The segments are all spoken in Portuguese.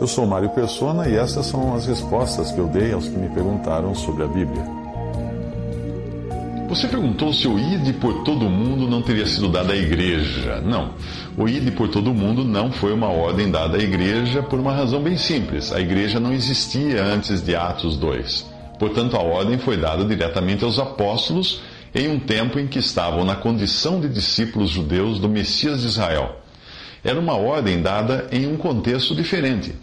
Eu sou Mário Persona e essas são as respostas que eu dei aos que me perguntaram sobre a Bíblia. Você perguntou se o ide por todo mundo não teria sido dado à igreja. Não. O ide por todo mundo não foi uma ordem dada à igreja por uma razão bem simples. A igreja não existia antes de Atos 2. Portanto, a ordem foi dada diretamente aos apóstolos em um tempo em que estavam na condição de discípulos judeus do Messias de Israel. Era uma ordem dada em um contexto diferente.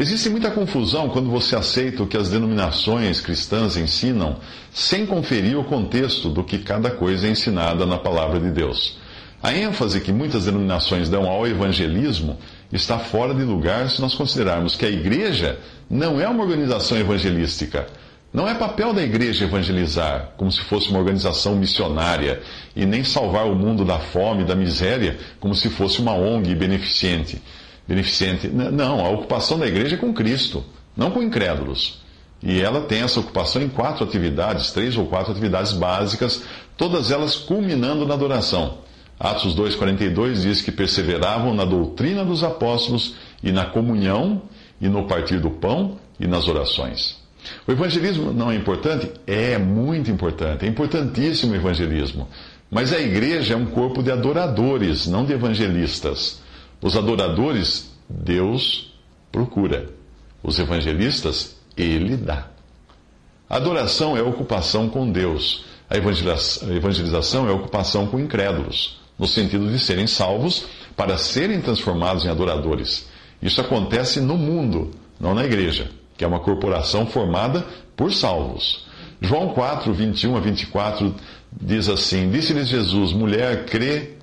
Existe muita confusão quando você aceita o que as denominações cristãs ensinam sem conferir o contexto do que cada coisa é ensinada na palavra de Deus. A ênfase que muitas denominações dão ao evangelismo está fora de lugar se nós considerarmos que a igreja não é uma organização evangelística. Não é papel da igreja evangelizar, como se fosse uma organização missionária, e nem salvar o mundo da fome e da miséria, como se fosse uma ONG beneficente beneficente. Não, a ocupação da igreja é com Cristo, não com incrédulos. E ela tem essa ocupação em quatro atividades, três ou quatro atividades básicas, todas elas culminando na adoração. Atos 2,42 diz que perseveravam na doutrina dos apóstolos e na comunhão e no partir do pão e nas orações. O evangelismo não é importante? É muito importante, é importantíssimo o evangelismo. Mas a igreja é um corpo de adoradores, não de evangelistas. Os adoradores, Deus procura. Os evangelistas, Ele dá. Adoração é ocupação com Deus. A evangelização é ocupação com incrédulos, no sentido de serem salvos para serem transformados em adoradores. Isso acontece no mundo, não na igreja, que é uma corporação formada por salvos. João 4, 21 a 24 diz assim: Disse-lhes Jesus, mulher, crê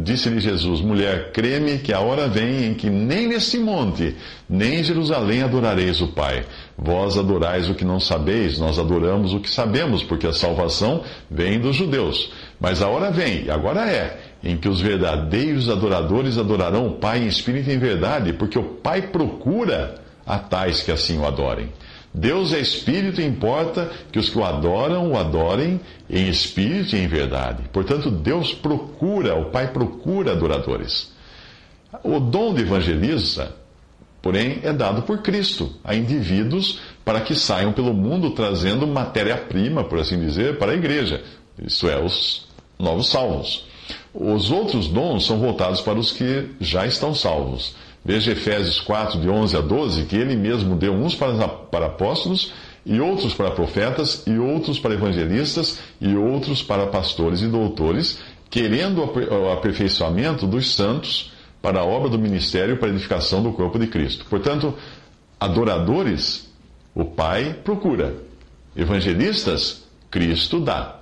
Disse-lhe Jesus: Mulher, creme que a hora vem em que nem neste monte, nem em Jerusalém adorareis o Pai. Vós adorais o que não sabeis, nós adoramos o que sabemos, porque a salvação vem dos judeus. Mas a hora vem, agora é, em que os verdadeiros adoradores adorarão o Pai em espírito e em verdade, porque o Pai procura a tais que assim o adorem. Deus é espírito e importa que os que o adoram o adorem em espírito e em verdade. Portanto, Deus procura, o Pai procura adoradores. O dom de evangelista, porém, é dado por Cristo a indivíduos para que saiam pelo mundo trazendo matéria-prima, por assim dizer, para a igreja. Isso é, os novos salvos. Os outros dons são voltados para os que já estão salvos. Veja Efésios 4, de 11 a 12, que ele mesmo deu uns para, apóstolos, e outros para profetas, e outros para evangelistas, e outros para pastores e doutores, querendo o aperfeiçoamento dos santos para a obra do ministério para a edificação do corpo de Cristo. Portanto, adoradores, o Pai procura. Evangelistas, Cristo dá.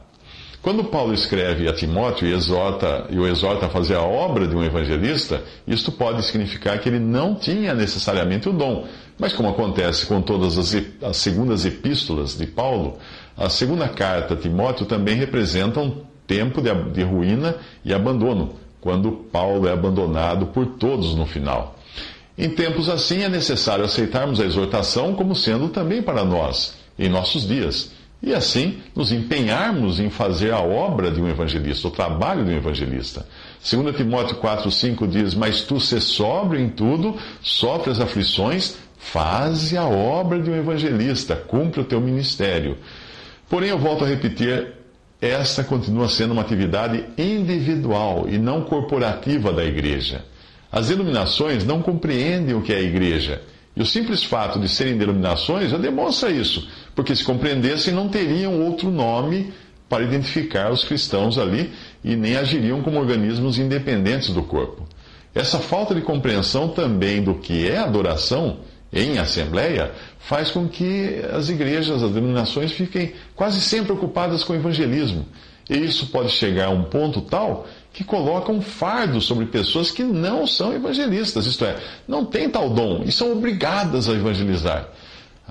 Quando Paulo escreve a Timóteo e, exorta, e o exorta a fazer a obra de um evangelista, isto pode significar que ele não tinha necessariamente o dom. Mas como acontece com todas as, as segundas epístolas de Paulo, a segunda carta a Timóteo também representa um tempo de, de ruína e abandono, quando Paulo é abandonado por todos no final. Em tempos assim é necessário aceitarmos a exortação como sendo também para nós, em nossos dias e assim nos empenharmos em fazer a obra de um evangelista, o trabalho de um evangelista. 2 Timóteo 4,5 diz: Mas tu se sóbrio em tudo, sofre as aflições, faze a obra de um evangelista, cumpre o teu ministério. Porém, eu volto a repetir, essa continua sendo uma atividade individual e não corporativa da igreja. As iluminações não compreendem o que é a igreja e o simples fato de serem denominações já demonstra isso, porque se compreendessem não teriam outro nome para identificar os cristãos ali e nem agiriam como organismos independentes do corpo. Essa falta de compreensão também do que é adoração em assembleia faz com que as igrejas, as denominações fiquem quase sempre ocupadas com o evangelismo. E isso pode chegar a um ponto tal que coloca um fardo sobre pessoas que não são evangelistas, isto é, não têm tal dom e são obrigadas a evangelizar.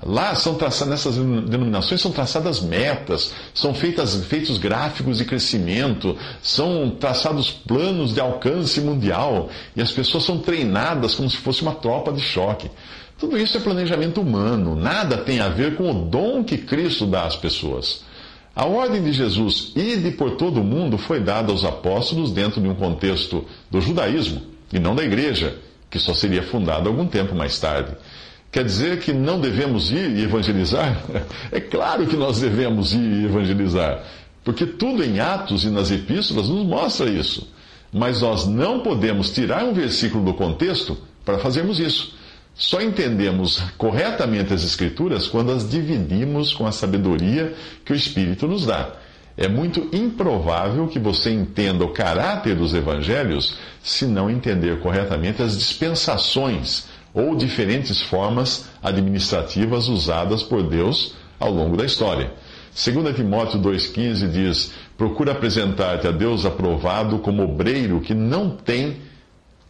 Lá são traçadas, nessas denominações são traçadas metas, são feitas, feitos gráficos de crescimento, são traçados planos de alcance mundial e as pessoas são treinadas como se fosse uma tropa de choque. Tudo isso é planejamento humano, nada tem a ver com o dom que Cristo dá às pessoas. A ordem de Jesus, ide por todo o mundo, foi dada aos apóstolos dentro de um contexto do judaísmo e não da igreja, que só seria fundada algum tempo mais tarde. Quer dizer que não devemos ir e evangelizar? É claro que nós devemos ir e evangelizar, porque tudo em Atos e nas epístolas nos mostra isso. Mas nós não podemos tirar um versículo do contexto para fazermos isso. Só entendemos corretamente as Escrituras quando as dividimos com a sabedoria que o Espírito nos dá. É muito improvável que você entenda o caráter dos evangelhos se não entender corretamente as dispensações ou diferentes formas administrativas usadas por Deus ao longo da história. 2 Timóteo 2,15 diz: Procura apresentar-te a Deus aprovado como obreiro que não tem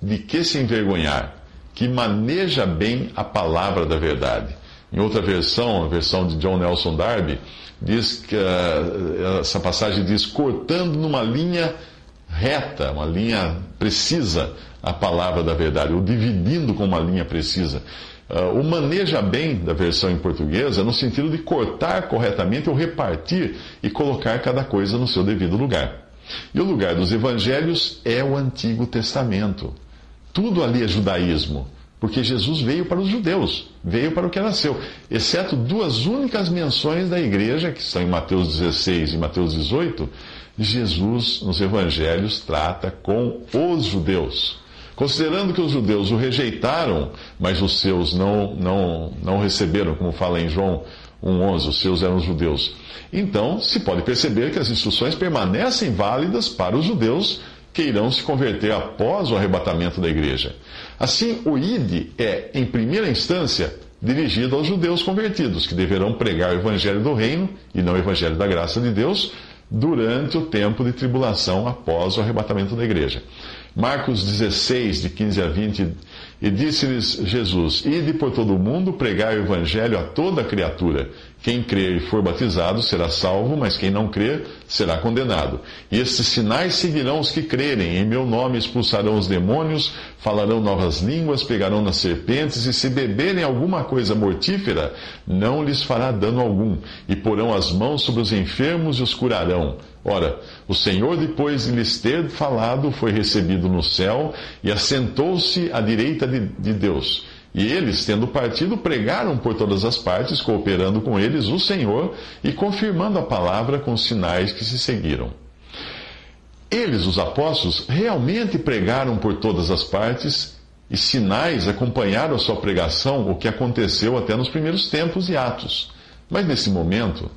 de que se envergonhar que maneja bem a palavra da verdade. Em outra versão, a versão de John Nelson Darby, diz que uh, essa passagem diz cortando numa linha reta, uma linha precisa a palavra da verdade, ou dividindo com uma linha precisa. Uh, o maneja bem da versão em portuguesa no sentido de cortar corretamente ou repartir e colocar cada coisa no seu devido lugar. E o lugar dos evangelhos é o Antigo Testamento. Tudo ali é judaísmo, porque Jesus veio para os judeus, veio para o que nasceu, exceto duas únicas menções da igreja, que estão em Mateus 16 e Mateus 18. Jesus, nos evangelhos, trata com os judeus. Considerando que os judeus o rejeitaram, mas os seus não, não, não receberam, como fala em João 1,11, os seus eram os judeus. Então, se pode perceber que as instruções permanecem válidas para os judeus que irão se converter após o arrebatamento da igreja. Assim, o ID é, em primeira instância, dirigido aos judeus convertidos, que deverão pregar o evangelho do reino e não o evangelho da graça de Deus durante o tempo de tribulação após o arrebatamento da igreja. Marcos 16, de 15 a 20, e disse-lhes Jesus: Ide por todo o mundo pregar o evangelho a toda criatura. Quem crer e for batizado será salvo, mas quem não crer será condenado. E estes sinais seguirão os que crerem. Em meu nome expulsarão os demônios, falarão novas línguas, pegarão nas serpentes, e se beberem alguma coisa mortífera, não lhes fará dano algum. E porão as mãos sobre os enfermos e os curarão. Ora, o Senhor, depois de lhes ter falado, foi recebido no céu e assentou-se à direita de, de Deus. E eles, tendo partido, pregaram por todas as partes, cooperando com eles o Senhor e confirmando a palavra com sinais que se seguiram. Eles, os apóstolos, realmente pregaram por todas as partes e sinais acompanharam a sua pregação, o que aconteceu até nos primeiros tempos e atos. Mas nesse momento,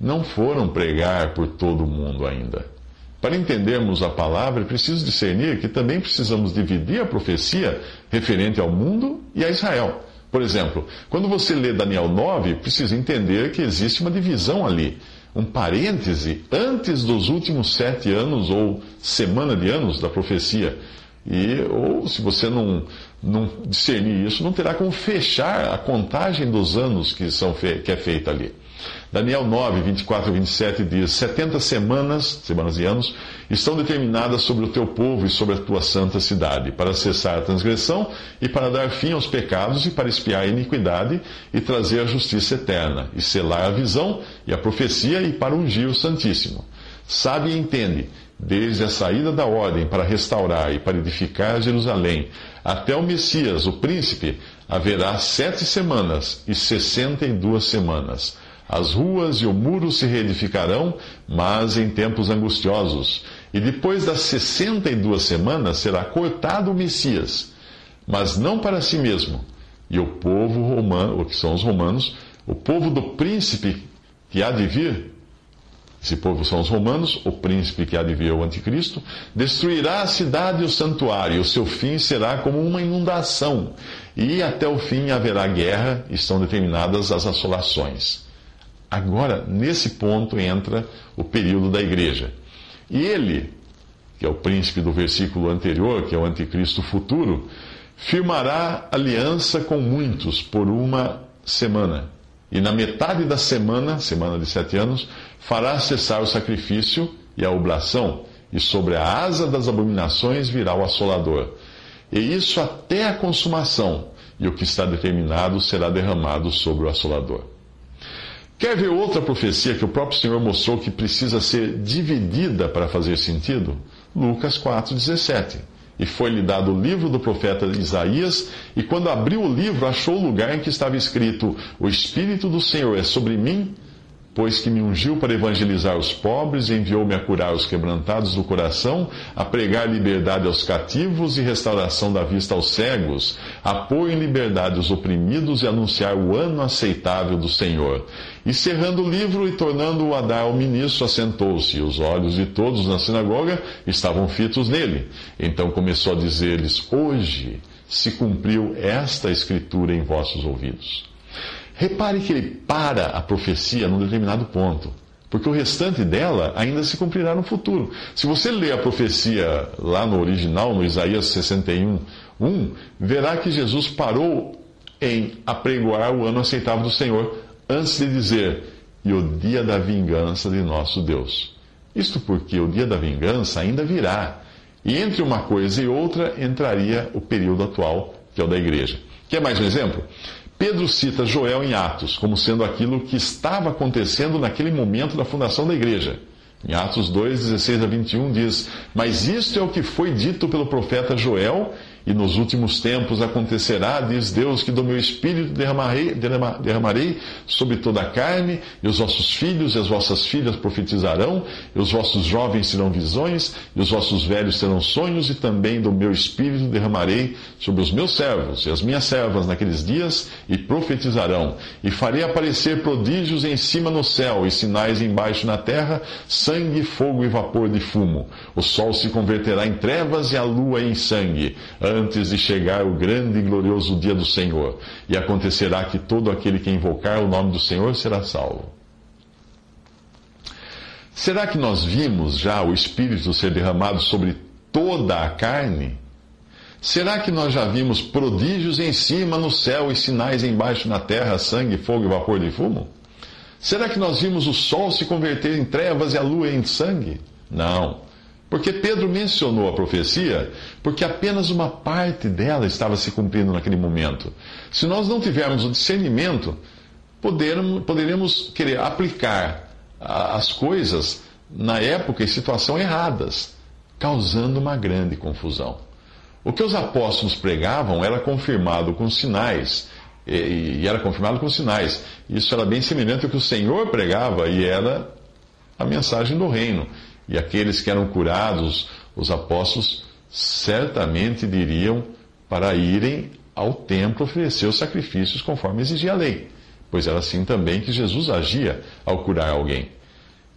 não foram pregar por todo o mundo ainda. Para entendermos a palavra, é preciso discernir que também precisamos dividir a profecia referente ao mundo e a Israel. Por exemplo, quando você lê Daniel 9, precisa entender que existe uma divisão ali, um parêntese antes dos últimos sete anos ou semana de anos da profecia. E, ou se você não, não discernir isso, não terá como fechar a contagem dos anos que, são que é feita ali. Daniel 9, 24 e 27 diz: 70 semanas, semanas e anos, estão determinadas sobre o teu povo e sobre a tua santa cidade, para cessar a transgressão e para dar fim aos pecados e para espiar a iniquidade e trazer a justiça eterna, e selar a visão e a profecia e para ungir o Santíssimo. Sabe e entende, desde a saída da ordem para restaurar e para edificar Jerusalém, até o Messias, o príncipe, haverá sete semanas e sessenta e duas semanas as ruas e o muro se reedificarão, mas em tempos angustiosos. E depois das sessenta e duas semanas será cortado o Messias, mas não para si mesmo. E o povo romano, o que são os romanos, o povo do príncipe que há de vir, esse povo são os romanos, o príncipe que há de vir é o anticristo, destruirá a cidade e o santuário, e o seu fim será como uma inundação. E até o fim haverá guerra, estão determinadas as assolações. Agora, nesse ponto entra o período da igreja. E ele, que é o príncipe do versículo anterior, que é o anticristo futuro, firmará aliança com muitos por uma semana. E na metade da semana, semana de sete anos, fará cessar o sacrifício e a oblação, e sobre a asa das abominações virá o assolador. E isso até a consumação, e o que está determinado será derramado sobre o assolador. Quer ver outra profecia que o próprio Senhor mostrou que precisa ser dividida para fazer sentido? Lucas 4,17. E foi-lhe dado o livro do profeta Isaías, e quando abriu o livro, achou o lugar em que estava escrito: O Espírito do Senhor é sobre mim pois que me ungiu para evangelizar os pobres, enviou-me a curar os quebrantados do coração, a pregar liberdade aos cativos e restauração da vista aos cegos, a pôr em liberdade os oprimidos e anunciar o ano aceitável do Senhor. E cerrando o livro e tornando-o a dar ao ministro, assentou-se, e os olhos de todos na sinagoga estavam fitos nele. Então começou a dizer-lhes: Hoje se cumpriu esta escritura em vossos ouvidos. Repare que ele para a profecia num determinado ponto, porque o restante dela ainda se cumprirá no futuro. Se você ler a profecia lá no original, no Isaías 61, 1, verá que Jesus parou em apregoar o ano aceitável do Senhor, antes de dizer, e o dia da vingança de nosso Deus. Isto porque o dia da vingança ainda virá. E entre uma coisa e outra entraria o período atual, que é o da igreja. Quer mais um exemplo? Pedro cita Joel em Atos como sendo aquilo que estava acontecendo naquele momento da fundação da igreja. Em Atos 2, 16 a 21 diz: Mas isto é o que foi dito pelo profeta Joel e nos últimos tempos acontecerá, diz Deus, que do meu espírito derramarei, derramarei sobre toda a carne, e os vossos filhos e as vossas filhas profetizarão, e os vossos jovens terão visões, e os vossos velhos terão sonhos, e também do meu espírito derramarei sobre os meus servos e as minhas servas naqueles dias, e profetizarão. E farei aparecer prodígios em cima no céu, e sinais embaixo na terra, sangue, fogo e vapor de fumo. O sol se converterá em trevas e a lua em sangue antes de chegar o grande e glorioso dia do Senhor. E acontecerá que todo aquele que invocar o nome do Senhor será salvo. Será que nós vimos já o Espírito ser derramado sobre toda a carne? Será que nós já vimos prodígios em cima no céu e sinais embaixo na terra, sangue, fogo e vapor de fumo? Será que nós vimos o sol se converter em trevas e a lua em sangue? Não. Porque Pedro mencionou a profecia porque apenas uma parte dela estava se cumprindo naquele momento. Se nós não tivermos o discernimento, poderemos, poderíamos querer aplicar as coisas na época e situação erradas, causando uma grande confusão. O que os apóstolos pregavam era confirmado com sinais, e era confirmado com sinais. Isso era bem semelhante ao que o Senhor pregava e era a mensagem do reino. E aqueles que eram curados, os apóstolos, certamente diriam para irem ao templo oferecer os sacrifícios conforme exigia a lei, pois era assim também que Jesus agia ao curar alguém.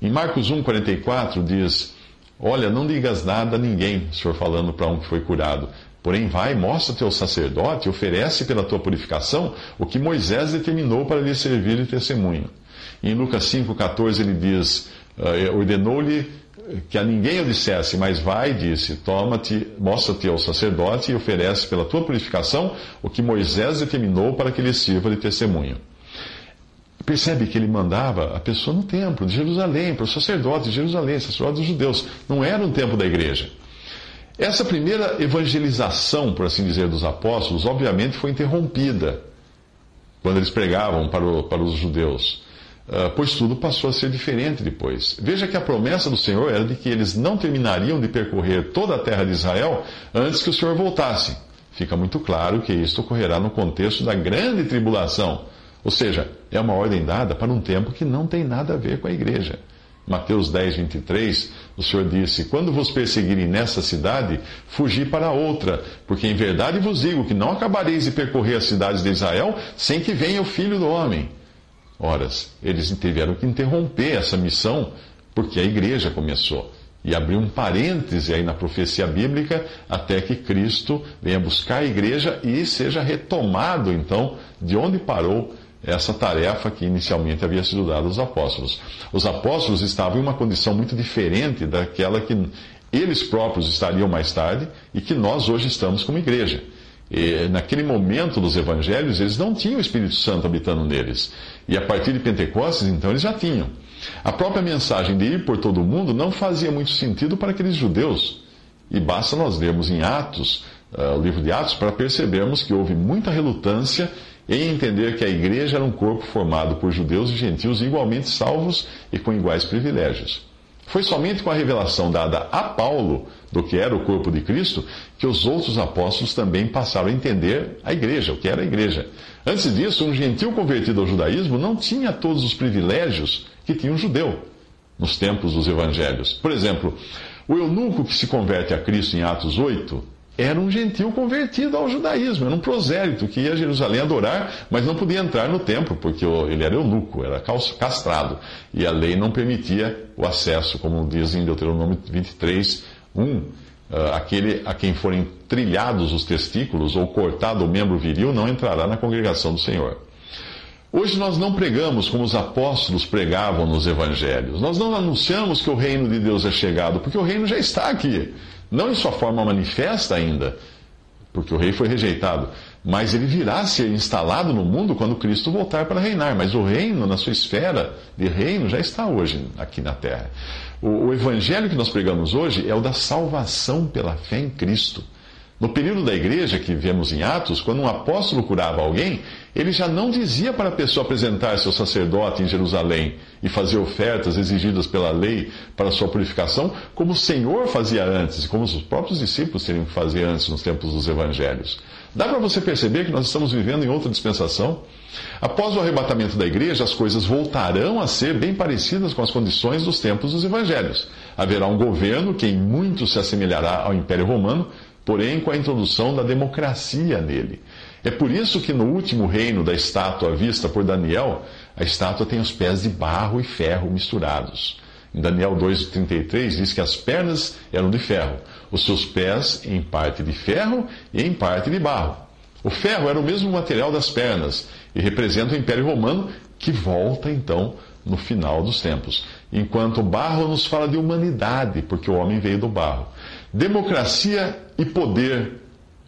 Em Marcos 1,44 diz: Olha, não digas nada a ninguém, o Senhor falando para um que foi curado. Porém, vai, mostra teu sacerdote, oferece pela tua purificação o que Moisés determinou para lhe servir de testemunho. Em Lucas 5,14 ele diz: uh, Ordenou-lhe que a ninguém o dissesse, mas vai, disse, toma-te, mostra-te ao sacerdote e oferece pela tua purificação o que Moisés determinou para que lhe sirva de testemunho. Percebe que ele mandava a pessoa no templo de Jerusalém, para o sacerdote de Jerusalém, sacerdote dos judeus. Não era um templo da igreja. Essa primeira evangelização, por assim dizer, dos apóstolos, obviamente foi interrompida quando eles pregavam para, o, para os judeus. Ah, pois tudo passou a ser diferente depois. Veja que a promessa do Senhor era de que eles não terminariam de percorrer toda a terra de Israel antes que o Senhor voltasse. Fica muito claro que isto ocorrerá no contexto da grande tribulação. Ou seja, é uma ordem dada para um tempo que não tem nada a ver com a igreja. Mateus 10, 23, o Senhor disse: Quando vos perseguirem nessa cidade, fugi para outra, porque em verdade vos digo que não acabareis de percorrer as cidades de Israel sem que venha o filho do homem. Horas, eles tiveram que interromper essa missão porque a igreja começou. E abrir um parêntese aí na profecia bíblica até que Cristo venha buscar a igreja e seja retomado, então, de onde parou essa tarefa que inicialmente havia sido dada aos apóstolos. Os apóstolos estavam em uma condição muito diferente daquela que eles próprios estariam mais tarde e que nós hoje estamos como igreja. E, naquele momento dos evangelhos, eles não tinham o Espírito Santo habitando neles. E a partir de Pentecostes, então, eles já tinham. A própria mensagem de ir por todo o mundo não fazia muito sentido para aqueles judeus. E basta nós lermos em Atos, uh, o livro de Atos, para percebermos que houve muita relutância em entender que a igreja era um corpo formado por judeus e gentios igualmente salvos e com iguais privilégios. Foi somente com a revelação dada a Paulo do que era o corpo de Cristo que os outros apóstolos também passaram a entender a igreja, o que era a igreja. Antes disso, um gentil convertido ao judaísmo não tinha todos os privilégios que tinha um judeu nos tempos dos evangelhos. Por exemplo, o eunuco que se converte a Cristo em Atos 8 era um gentil convertido ao judaísmo, era um prosélito que ia a Jerusalém adorar, mas não podia entrar no templo, porque ele era eunuco, era castrado, e a lei não permitia o acesso, como diz em Deuteronômio 23, 1. Ah, aquele a quem forem trilhados os testículos ou cortado o membro viril não entrará na congregação do Senhor. Hoje nós não pregamos como os apóstolos pregavam nos evangelhos. Nós não anunciamos que o reino de Deus é chegado, porque o reino já está aqui. Não em sua forma manifesta ainda, porque o rei foi rejeitado, mas ele virá ser instalado no mundo quando Cristo voltar para reinar. Mas o reino, na sua esfera de reino, já está hoje aqui na terra. O, o evangelho que nós pregamos hoje é o da salvação pela fé em Cristo. No período da igreja que vemos em Atos, quando um apóstolo curava alguém, ele já não dizia para a pessoa apresentar seu sacerdote em Jerusalém e fazer ofertas exigidas pela lei para sua purificação, como o Senhor fazia antes, e como os próprios discípulos teriam que fazer antes nos tempos dos evangelhos. Dá para você perceber que nós estamos vivendo em outra dispensação? Após o arrebatamento da igreja, as coisas voltarão a ser bem parecidas com as condições dos tempos dos evangelhos. Haverá um governo que em muito se assemelhará ao Império Romano, porém com a introdução da democracia nele. É por isso que no último reino da estátua vista por Daniel, a estátua tem os pés de barro e ferro misturados. Em Daniel 2,33 diz que as pernas eram de ferro, os seus pés em parte de ferro e em parte de barro. O ferro era o mesmo material das pernas e representa o Império Romano que volta então no final dos tempos. Enquanto o barro nos fala de humanidade, porque o homem veio do barro. Democracia e poder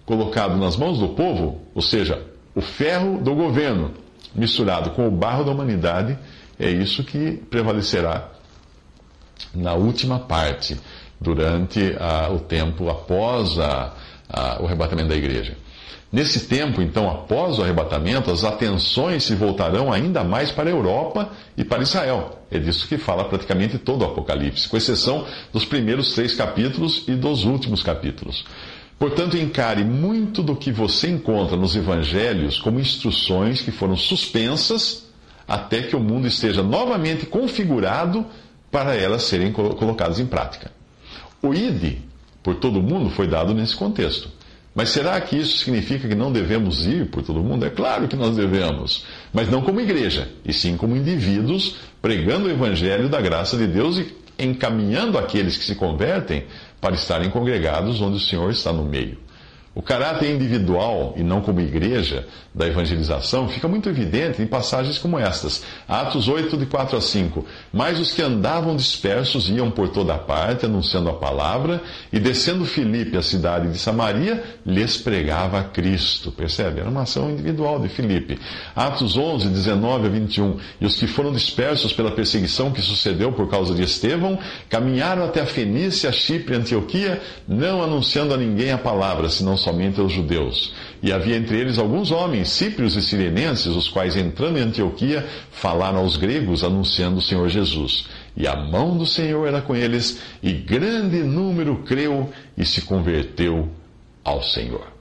colocado nas mãos do povo, ou seja, o ferro do governo misturado com o barro da humanidade, é isso que prevalecerá na última parte, durante a, o tempo após a, a, o arrebatamento da igreja. Nesse tempo, então, após o arrebatamento, as atenções se voltarão ainda mais para a Europa e para Israel. É disso que fala praticamente todo o Apocalipse, com exceção dos primeiros três capítulos e dos últimos capítulos. Portanto, encare muito do que você encontra nos evangelhos como instruções que foram suspensas até que o mundo esteja novamente configurado para elas serem colocadas em prática. O ID por todo o mundo foi dado nesse contexto. Mas será que isso significa que não devemos ir por todo mundo? É claro que nós devemos, mas não como igreja, e sim como indivíduos pregando o evangelho da graça de Deus e encaminhando aqueles que se convertem para estarem congregados onde o Senhor está no meio. O caráter individual, e não como igreja, da evangelização fica muito evidente em passagens como estas. Atos 8, de 4 a 5. Mas os que andavam dispersos iam por toda parte, anunciando a palavra, e descendo Filipe, a cidade de Samaria, lhes pregava Cristo. Percebe? Era uma ação individual de Filipe. Atos 11, 19 a 21. E os que foram dispersos pela perseguição que sucedeu por causa de Estevão, caminharam até a Fenícia, Chipre e Antioquia, não anunciando a ninguém a palavra, senão somente aos judeus. E havia entre eles alguns homens, cíprios e sirenenses, os quais, entrando em Antioquia, falaram aos gregos, anunciando o Senhor Jesus. E a mão do Senhor era com eles, e grande número creu e se converteu ao Senhor.